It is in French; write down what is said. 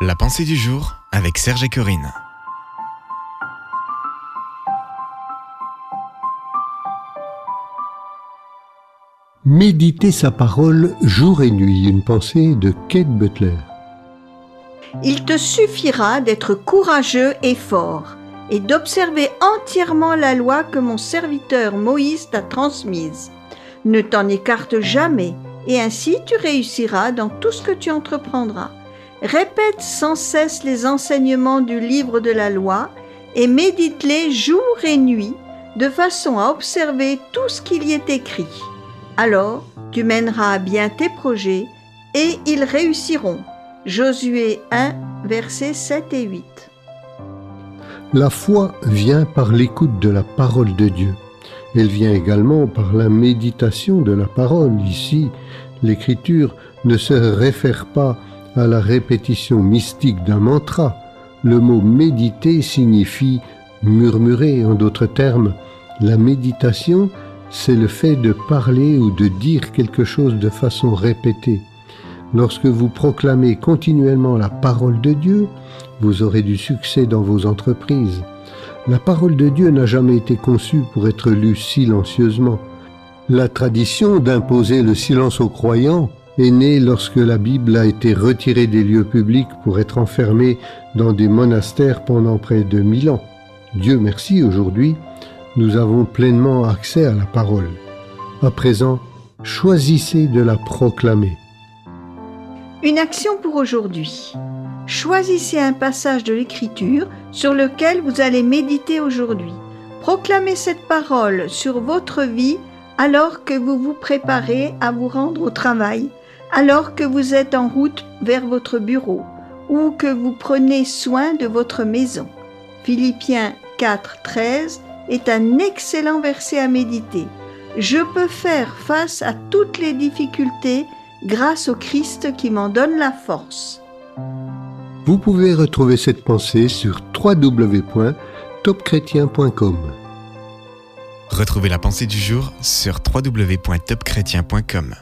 La pensée du jour avec Serge et Corinne. Méditer sa parole jour et nuit, une pensée de Kate Butler. Il te suffira d'être courageux et fort et d'observer entièrement la loi que mon serviteur Moïse t'a transmise. Ne t'en écarte jamais, et ainsi tu réussiras dans tout ce que tu entreprendras. Répète sans cesse les enseignements du livre de la loi et médite-les jour et nuit, de façon à observer tout ce qu'il y est écrit. Alors tu mèneras à bien tes projets et ils réussiront. Josué 1, versets 7 et 8. La foi vient par l'écoute de la parole de Dieu. Elle vient également par la méditation de la parole. Ici, l'écriture ne se réfère pas à la répétition mystique d'un mantra. Le mot méditer signifie murmurer. En d'autres termes, la méditation, c'est le fait de parler ou de dire quelque chose de façon répétée. Lorsque vous proclamez continuellement la parole de Dieu, vous aurez du succès dans vos entreprises. La parole de Dieu n'a jamais été conçue pour être lue silencieusement. La tradition d'imposer le silence aux croyants est née lorsque la Bible a été retirée des lieux publics pour être enfermée dans des monastères pendant près de mille ans. Dieu merci, aujourd'hui, nous avons pleinement accès à la parole. À présent, choisissez de la proclamer. Une action pour aujourd'hui. Choisissez un passage de l'Écriture sur lequel vous allez méditer aujourd'hui. Proclamez cette parole sur votre vie alors que vous vous préparez à vous rendre au travail, alors que vous êtes en route vers votre bureau ou que vous prenez soin de votre maison. Philippiens 4, 13 est un excellent verset à méditer. Je peux faire face à toutes les difficultés grâce au Christ qui m'en donne la force. Vous pouvez retrouver cette pensée sur www.topchrétien.com. Retrouvez la pensée du jour sur www.topchrétien.com.